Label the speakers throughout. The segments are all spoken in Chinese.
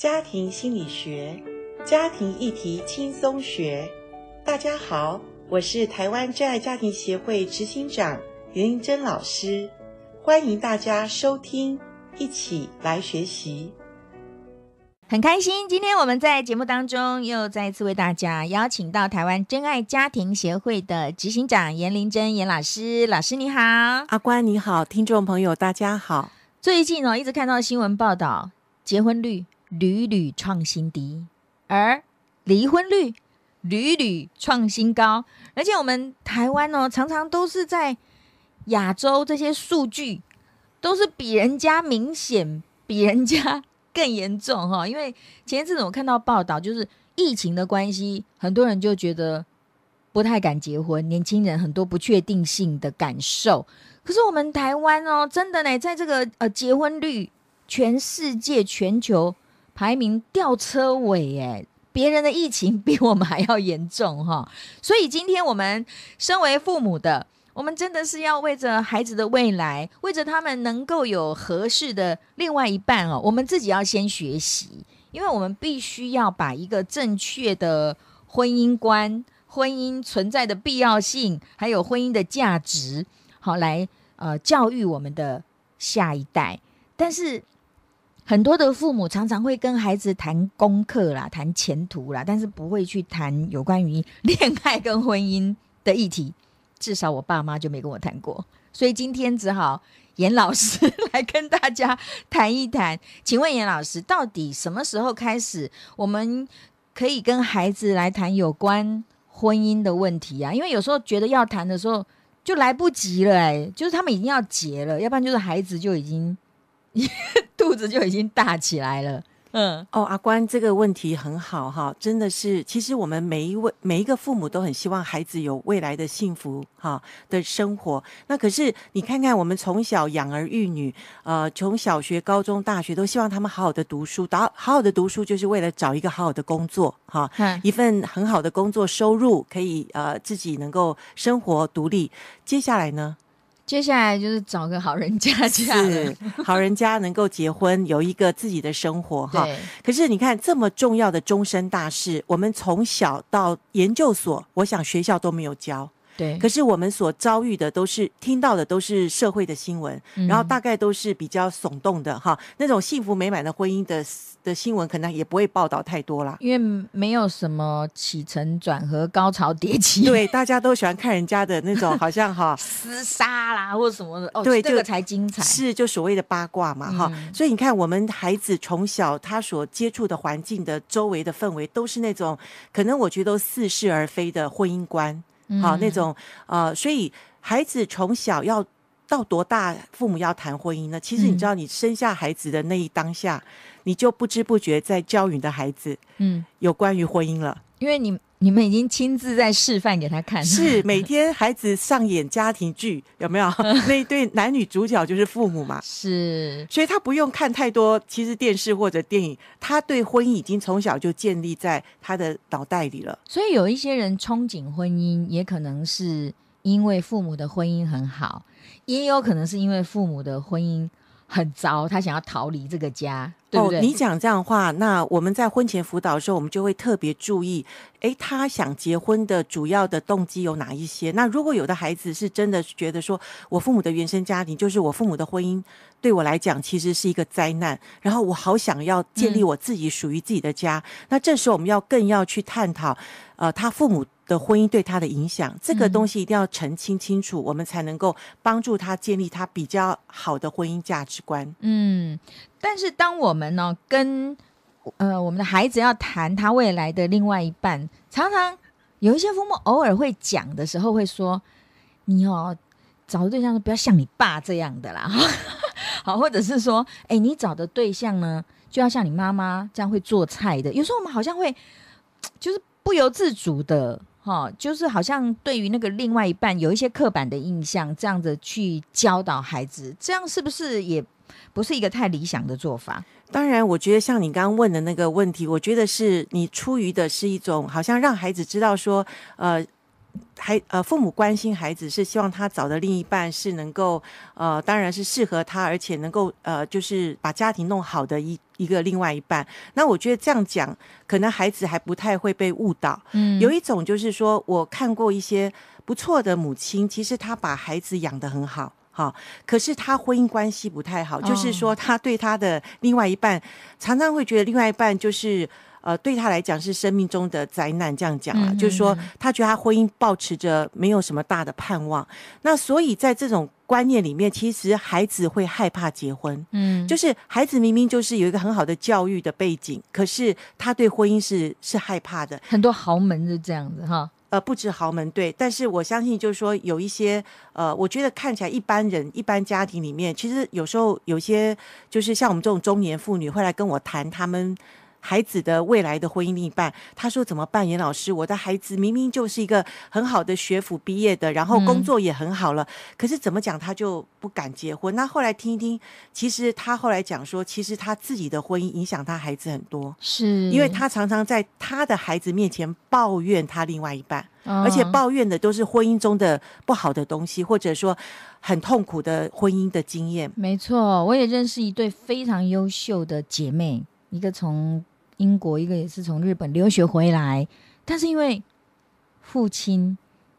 Speaker 1: 家庭心理学，家庭议题轻松学。大家好，我是台湾真爱家庭协会执行长严玲珍老师，欢迎大家收听，一起来学习。
Speaker 2: 很开心，今天我们在节目当中又再一次为大家邀请到台湾真爱家庭协会的执行长严玲珍严老师。老师你好，
Speaker 1: 阿关你好，听众朋友大家好。
Speaker 2: 最近哦，一直看到新闻报道，结婚率屡屡创新低，而离婚率屡屡创新高，而且我们台湾呢，常常都是在亚洲这些数据都是比人家明显，比人家更严重哈。因为前一阵子我看到报道，就是疫情的关系，很多人就觉得不太敢结婚，年轻人很多不确定性的感受。可是我们台湾哦，真的呢，在这个呃结婚率，全世界全球。排名吊车尾，哎，别人的疫情比我们还要严重哈，所以今天我们身为父母的，我们真的是要为着孩子的未来，为着他们能够有合适的另外一半哦，我们自己要先学习，因为我们必须要把一个正确的婚姻观、婚姻存在的必要性，还有婚姻的价值，好来呃教育我们的下一代，但是。很多的父母常常会跟孩子谈功课啦，谈前途啦，但是不会去谈有关于恋爱跟婚姻的议题。至少我爸妈就没跟我谈过，所以今天只好严老师来跟大家谈一谈。请问严老师，到底什么时候开始我们可以跟孩子来谈有关婚姻的问题啊？因为有时候觉得要谈的时候就来不及了，欸，就是他们已经要结了，要不然就是孩子就已经。肚子就已经大起来了。嗯，
Speaker 1: 哦，阿关，这个问题很好哈，真的是，其实我们每一位每一个父母都很希望孩子有未来的幸福哈的生活。那可是你看看，我们从小养儿育女，呃，从小学、高中、大学都希望他们好好的读书，好好好的读书，就是为了找一个好好的工作哈，嗯，一份很好的工作收入，可以呃自己能够生活独立。接下来呢？
Speaker 2: 接下来就是找个好人家嫁，
Speaker 1: 是好人家能够结婚，有一个自己的生活哈。可是你看这么重要的终身大事，我们从小到研究所，我想学校都没有教。对，可是我们所遭遇的都是听到的都是社会的新闻，嗯、然后大概都是比较耸动的哈，那种幸福美满的婚姻的的新闻可能也不会报道太多啦，
Speaker 2: 因为没有什么起承转合、高潮迭起。
Speaker 1: 对，大家都喜欢看人家的那种好像哈
Speaker 2: 厮杀啦或什么的，哦，对，这个才精彩。
Speaker 1: 是就所谓的八卦嘛哈，嗯、所以你看我们孩子从小他所接触的环境的周围的氛围都是那种可能我觉得都似是而非的婚姻观。好，那种呃，所以孩子从小要到多大，父母要谈婚姻呢？其实你知道，你生下孩子的那一当下，嗯、你就不知不觉在教育你的孩子，嗯，有关于婚姻了，
Speaker 2: 因为你。你们已经亲自在示范给他看，
Speaker 1: 是每天孩子上演家庭剧，有没有？那一对男女主角就是父母嘛，
Speaker 2: 是，
Speaker 1: 所以他不用看太多，其实电视或者电影，他对婚姻已经从小就建立在他的脑袋里了。
Speaker 2: 所以有一些人憧憬婚姻，也可能是因为父母的婚姻很好，也有可能是因为父母的婚姻。很糟，他想要逃离这个家，对不对？
Speaker 1: 哦，你讲这样的话，那我们在婚前辅导的时候，我们就会特别注意，诶，他想结婚的主要的动机有哪一些？那如果有的孩子是真的觉得说，我父母的原生家庭就是我父母的婚姻，对我来讲其实是一个灾难，然后我好想要建立我自己属于自己的家，嗯、那这时候我们要更要去探讨，呃，他父母。的婚姻对他的影响，这个东西一定要澄清清楚，嗯、我们才能够帮助他建立他比较好的婚姻价值观。
Speaker 2: 嗯，但是当我们呢跟呃我们的孩子要谈他未来的另外一半，常常有一些父母偶尔会讲的时候会说：“你哦找的对象不要像你爸这样的啦。”好，或者是说：“哎，你找的对象呢就要像你妈妈这样会做菜的。”有时候我们好像会就是不由自主的。哈、就是好像对于那个另外一半有一些刻板的印象，这样子去教导孩子，这样是不是也不是一个太理想的做法？
Speaker 1: 当然，我觉得像你刚刚问的那个问题，我觉得是你出于的是一种好像让孩子知道说，呃，孩呃，父母关心孩子是希望他找的另一半是能够呃，当然是适合他，而且能够呃，就是把家庭弄好的一一个另外一半。那我觉得这样讲，可能孩子还不太会被误导。嗯，有一种就是说，我看过一些不错的母亲，其实她把孩子养得很好，哈，可是她婚姻关系不太好，哦，就是说她对她的另外一半常常会觉得另外一半就是。呃，对他来讲是生命中的灾难，这样讲啊，嗯、就是说他觉得他婚姻保持着没有什么大的盼望。那所以在这种观念里面，其实孩子会害怕结婚。嗯，就是孩子明明就是有一个很好的教育的背景，可是他对婚姻是是害怕的。
Speaker 2: 很多豪门是这样子哈，
Speaker 1: 呃，不止豪门对，但是我相信就是说有一些呃，我觉得看起来一般人一般家庭里面，其实有时候有些就是像我们这种中年妇女会来跟我谈他们。孩子的未来的婚姻另一半，他说怎么办？严老师，我的孩子明明就是一个很好的学府毕业的，然后工作也很好了，嗯、可是怎么讲他就不敢结婚？那后来听一听，其实他后来讲说，其实他自己的婚姻影响他孩子很多，
Speaker 2: 是
Speaker 1: 因为他常常在他的孩子面前抱怨他另外一半，哦、而且抱怨的都是婚姻中的不好的东西，或者说很痛苦的婚姻的经验。
Speaker 2: 没错，我也认识一对非常优秀的姐妹，一个从。英国一个也是从日本留学回来，但是因为父亲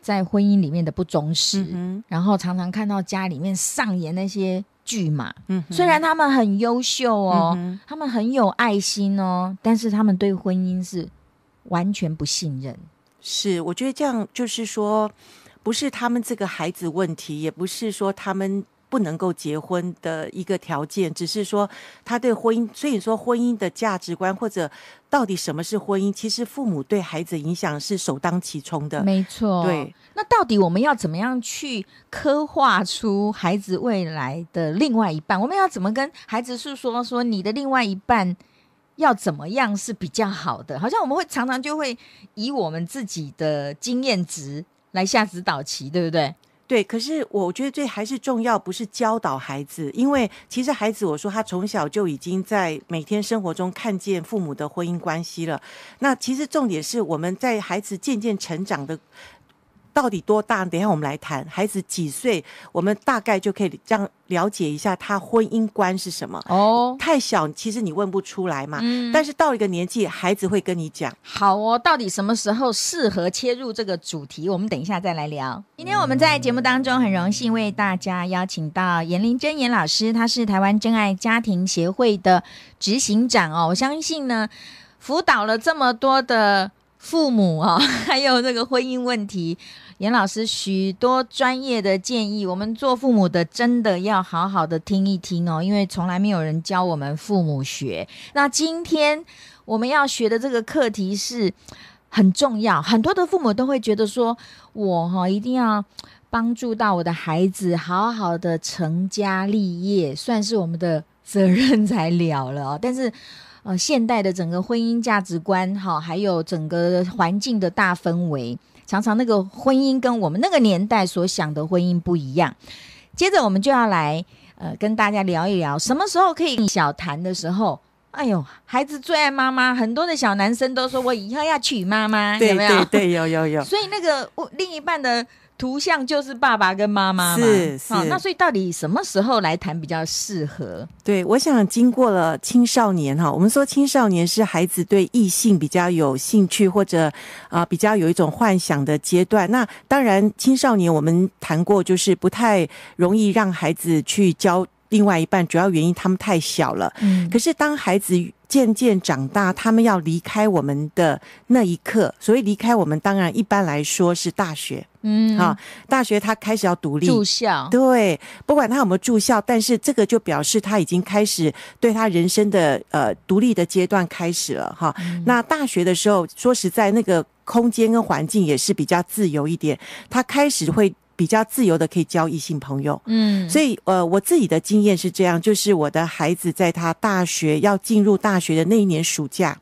Speaker 2: 在婚姻里面的不忠实，嗯、然后常常看到家里面上演那些剧嘛。嗯、虽然他们很优秀哦，嗯、他们很有爱心哦，但是他们对婚姻是完全不信任。
Speaker 1: 是，我觉得这样就是说，不是他们这个孩子问题，也不是说他们。不能够结婚的一个条件，只是说他对婚姻，所以说婚姻的价值观或者到底什么是婚姻，其实父母对孩子影响是首当其冲的。
Speaker 2: 没错，对。那到底我们要怎么样去刻画出孩子未来的另外一半？我们要怎么跟孩子诉说说你的另外一半要怎么样是比较好的？好像我们会常常就会以我们自己的经验值来下指导棋，对不对？
Speaker 1: 对，可是我觉得这还是重要，不是教导孩子，因为其实孩子，我说他从小就已经在每天生活中看见父母的婚姻关系了。那其实重点是我们在孩子渐渐成长的。到底多大？等一下我们来谈。孩子几岁？我们大概就可以这样了解一下他婚姻观是什么。哦，太小，其实你问不出来嘛。嗯。但是到一个年纪，孩子会跟你讲。
Speaker 2: 好哦，到底什么时候适合切入这个主题？我们等一下再来聊。今天我们在节目当中很荣幸为大家邀请到严玲珍严老师，他是台湾真爱家庭协会的执行长哦。我相信呢，辅导了这么多的父母啊、哦，还有这个婚姻问题。严老师许多专业的建议，我们做父母的真的要好好的听一听哦，因为从来没有人教我们父母学。那今天我们要学的这个课题是很重要，很多的父母都会觉得说，我哈一定要帮助到我的孩子好好的成家立业，算是我们的责任才了了。但是呃，现代的整个婚姻价值观哈，还有整个环境的大氛围。常常那个婚姻跟我们那个年代所想的婚姻不一样。接着我们就要来呃跟大家聊一聊，什么时候可以小谈的时候？哎呦，孩子最爱妈妈，很多的小男生都说我以后要娶妈妈，
Speaker 1: 对
Speaker 2: 有没有？
Speaker 1: 对对，有有有。
Speaker 2: 所以那个另一半的。图像就是爸爸跟妈妈嘛，
Speaker 1: 是是、哦。
Speaker 2: 那所以到底什么时候来谈比较适合？
Speaker 1: 对，我想经过了青少年哈，我们说青少年是孩子对异性比较有兴趣或者啊、呃、比较有一种幻想的阶段。那当然，青少年我们谈过，就是不太容易让孩子去交另外一半，主要原因他们太小了。嗯。可是当孩子渐渐长大，他们要离开我们的那一刻，所以离开我们，当然一般来说是大学，嗯，啊，大学他开始要独立。
Speaker 2: 住校，
Speaker 1: 对，不管他有没有住校，但是这个就表示他已经开始对他人生的呃独立的阶段开始了哈。嗯、那大学的时候，说实在，那个空间跟环境也是比较自由一点，他开始会。比较自由的可以交异性朋友，嗯，所以呃，我自己的经验是这样，就是我的孩子在他大学要进入大学的那一年暑假，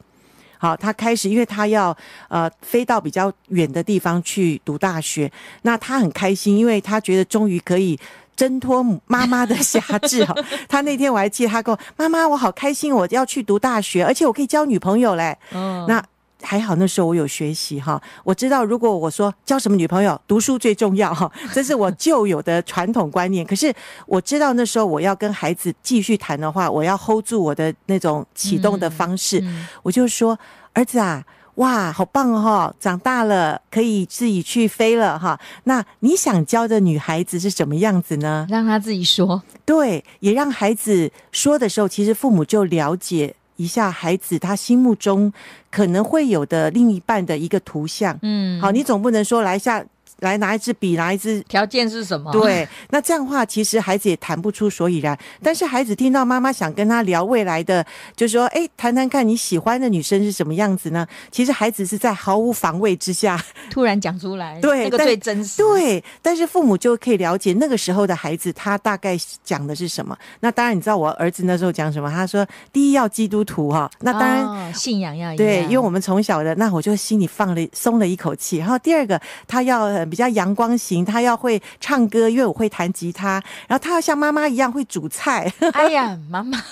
Speaker 1: 好，他开始，因为他要呃飞到比较远的地方去读大学，那他很开心，因为他觉得终于可以挣脱妈妈的辖制哈。他那天我还记得，他跟我妈妈，我好开心，我要去读大学，而且我可以交女朋友嘞。嗯，那。还好那时候我有学习哈，我知道如果我说交什么女朋友，读书最重要哈，这是我旧有的传统观念。可是我知道那时候我要跟孩子继续谈的话，我要 hold 住我的那种启动的方式，嗯嗯、我就说儿子啊。哇，好棒哦！长大了可以自己去飞了哈。那你想教的女孩子是什么样子呢？
Speaker 2: 让她自己说。
Speaker 1: 对，也让孩子说的时候，其实父母就了解一下孩子他心目中可能会有的另一半的一个图像。嗯，好，你总不能说来一下。来拿一支笔，拿一支。
Speaker 2: 条件是什么？
Speaker 1: 对，那这样的话，其实孩子也谈不出所以然。但是孩子听到妈妈想跟他聊未来的，就是说，哎，谈谈看你喜欢的女生是什么样子呢？其实孩子是在毫无防卫之下
Speaker 2: 突然讲出来，
Speaker 1: 对，
Speaker 2: 那个最真实。
Speaker 1: 对，但是父母就可以了解那个时候的孩子，他大概讲的是什么。那当然，你知道我儿子那时候讲什么？他说，第一要基督徒哈。那当然，
Speaker 2: 哦、信仰要
Speaker 1: 对，因为我们从小的，那我就心里放了松了一口气。然后第二个，他要。比较阳光型，他要会唱歌，因为我会弹吉他。然后他要像妈妈一样会煮菜。
Speaker 2: 哎呀，妈妈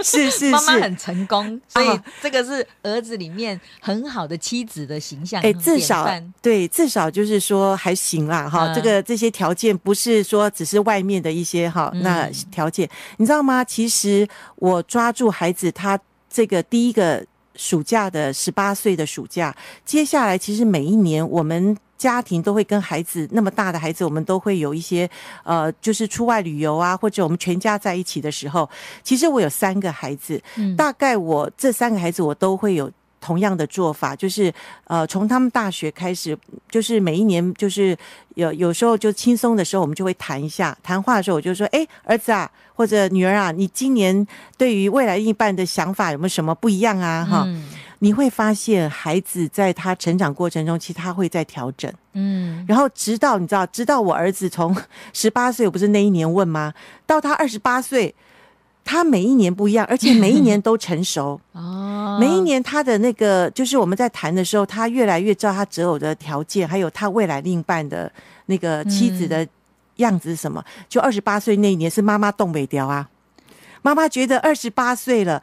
Speaker 1: 是是 是，
Speaker 2: 妈妈很成功，所以这个是儿子里面很好的妻子的形象。
Speaker 1: 哎，至少对，至少就是说还行啦，哈、嗯。这个这些条件不是说只是外面的一些哈那条件，你知道吗？其实我抓住孩子，他这个第一个暑假的十八岁的暑假，接下来其实每一年我们。家庭都会跟孩子那么大的孩子，我们都会有一些呃，就是出外旅游啊，或者我们全家在一起的时候。其实我有三个孩子，大概我这三个孩子我都会有同样的做法，就是呃，从他们大学开始，就是每一年就是有有时候就轻松的时候，我们就会谈一下。谈话的时候，我就说：“哎，儿子啊，或者女儿啊，你今年对于未来一半的想法有没有什么不一样啊？”哈。你会发现，孩子在他成长过程中，其实他会在调整，嗯，然后直到你知道，直到我儿子从十八岁，我不是那一年问吗？到他二十八岁，他每一年不一样，而且 每一年都成熟哦。每一年他的那个，就是我们在谈的时候，他越来越知道他择偶的条件，还有他未来另一半的那个妻子的样子是什么。就二十八岁那一年是妈妈冻未条啊，妈妈觉得二十八岁了，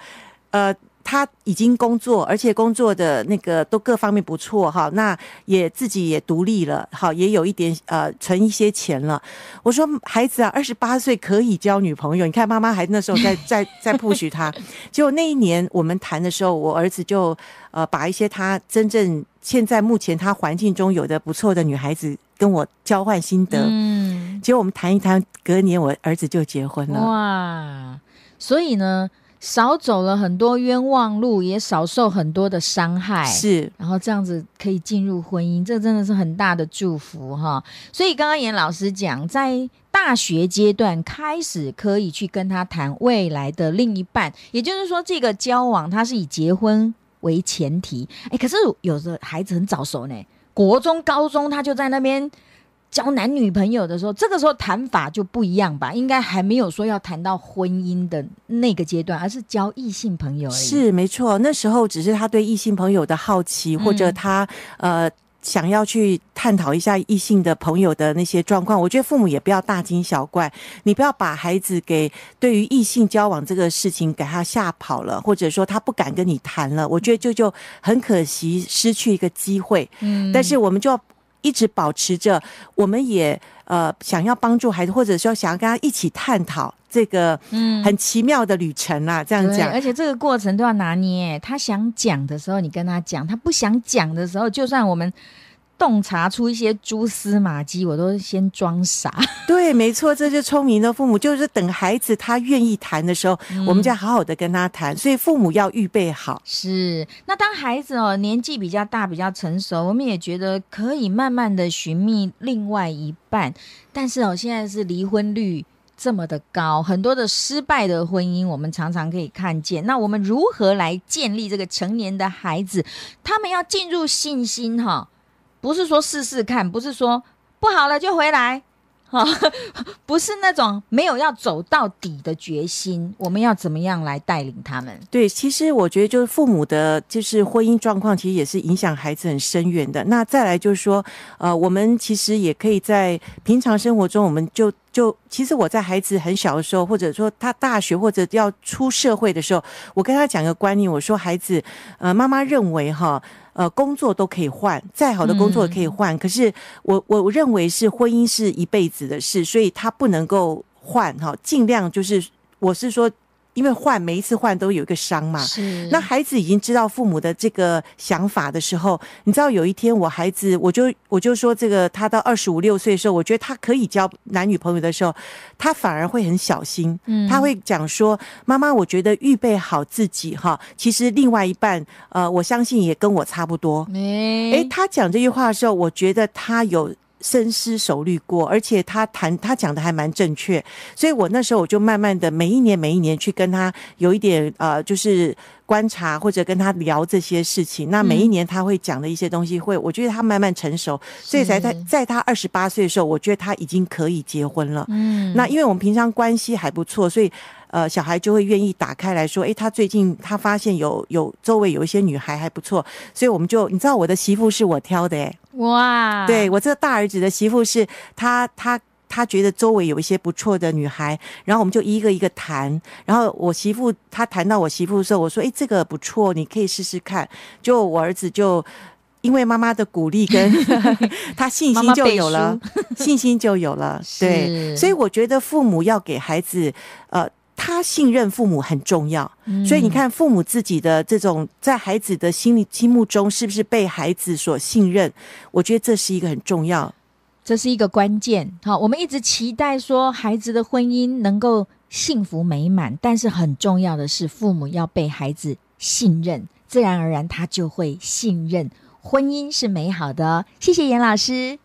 Speaker 1: 呃。他已经工作，而且工作的那个都各方面不错哈，那也自己也独立了，好，也有一点呃存一些钱了。我说孩子啊，二十八岁可以交女朋友，你看妈妈还那时候在 在在 push 他。结果那一年我们谈的时候，我儿子就呃把一些他真正现在目前他环境中有的不错的女孩子跟我交换心得。嗯，结果我们谈一谈，隔年我儿子就结婚了。
Speaker 2: 哇，所以呢。少走了很多冤枉路，也少受很多的伤害，
Speaker 1: 是。
Speaker 2: 然后这样子可以进入婚姻，这真的是很大的祝福哈。所以刚刚严老师讲，在大学阶段开始可以去跟他谈未来的另一半，也就是说，这个交往他是以结婚为前提。哎，可是有的孩子很早熟呢，国中、高中他就在那边。交男女朋友的时候，这个时候谈法就不一样吧？应该还没有说要谈到婚姻的那个阶段，而是交异性朋友而已。
Speaker 1: 是没错，那时候只是他对异性朋友的好奇，或者他、嗯、呃想要去探讨一下异性的朋友的那些状况。我觉得父母也不要大惊小怪，你不要把孩子给对于异性交往这个事情给他吓跑了，或者说他不敢跟你谈了。我觉得就就很可惜，失去一个机会。嗯，但是我们就要。一直保持着，我们也呃想要帮助孩子，或者说想要跟他一起探讨这个嗯很奇妙的旅程啊，嗯、这样讲。
Speaker 2: 而且这个过程都要拿捏，他想讲的时候你跟他讲，他不想讲的时候，就算我们。洞察出一些蛛丝马迹，我都先装傻。
Speaker 1: 对，没错，这就聪明的父母，就是等孩子他愿意谈的时候，嗯、我们就要好好的跟他谈。所以父母要预备好。
Speaker 2: 是，那当孩子哦年纪比较大、比较成熟，我们也觉得可以慢慢的寻觅另外一半。但是哦，现在是离婚率这么的高，很多的失败的婚姻，我们常常可以看见。那我们如何来建立这个成年的孩子？他们要进入信心哈。不是说试试看，不是说不好了就回来，哈，不是那种没有要走到底的决心。我们要怎么样来带领他们？
Speaker 1: 对，其实我觉得就是父母的，就是婚姻状况，其实也是影响孩子很深远的。那再来就是说，呃，我们其实也可以在平常生活中，我们就就其实我在孩子很小的时候，或者说他大学或者要出社会的时候，我跟他讲个观念，我说孩子，呃，妈妈认为哈，呃，工作都可以换，再好的工作也可以换，嗯、可是我我认为是婚姻是一辈子的事，所以他不能够换哈，尽量就是我是说。因为换每一次换都有一个伤嘛，是。那孩子已经知道父母的这个想法的时候，你知道有一天我孩子，我就我就说这个他到二十五六岁的时候，我觉得他可以交男女朋友的时候，他反而会很小心，嗯，他会讲说：“妈妈，我觉得预备好自己哈，其实另外一半呃，我相信也跟我差不多。”哎，他讲这句话的时候，我觉得他有。深思熟虑过，而且他谈他讲的还蛮正确，所以我那时候我就慢慢的每一年每一年去跟他有一点呃，就是观察或者跟他聊这些事情。那每一年他会讲的一些东西会，会我觉得他慢慢成熟，所以才在在他二十八岁的时候，我觉得他已经可以结婚了。嗯，那因为我们平常关系还不错，所以。呃，小孩就会愿意打开来说，诶，他最近他发现有有周围有一些女孩还不错，所以我们就你知道我的媳妇是我挑的，诶，哇，对我这个大儿子的媳妇是他他他觉得周围有一些不错的女孩，然后我们就一个一个谈，然后我媳妇他谈到我媳妇的时候，我说，哎，这个不错，你可以试试看。就我儿子就因为妈妈的鼓励跟 他信心就有了，妈 妈信心就有了，对，所以我觉得父母要给孩子呃。他信任父母很重要，所以你看父母自己的这种在孩子的心里心目中是不是被孩子所信任？我觉得这是一个很重要，
Speaker 2: 这是一个关键。好，我们一直期待说孩子的婚姻能够幸福美满，但是很重要的是父母要被孩子信任，自然而然他就会信任婚姻是美好的。谢谢严老师。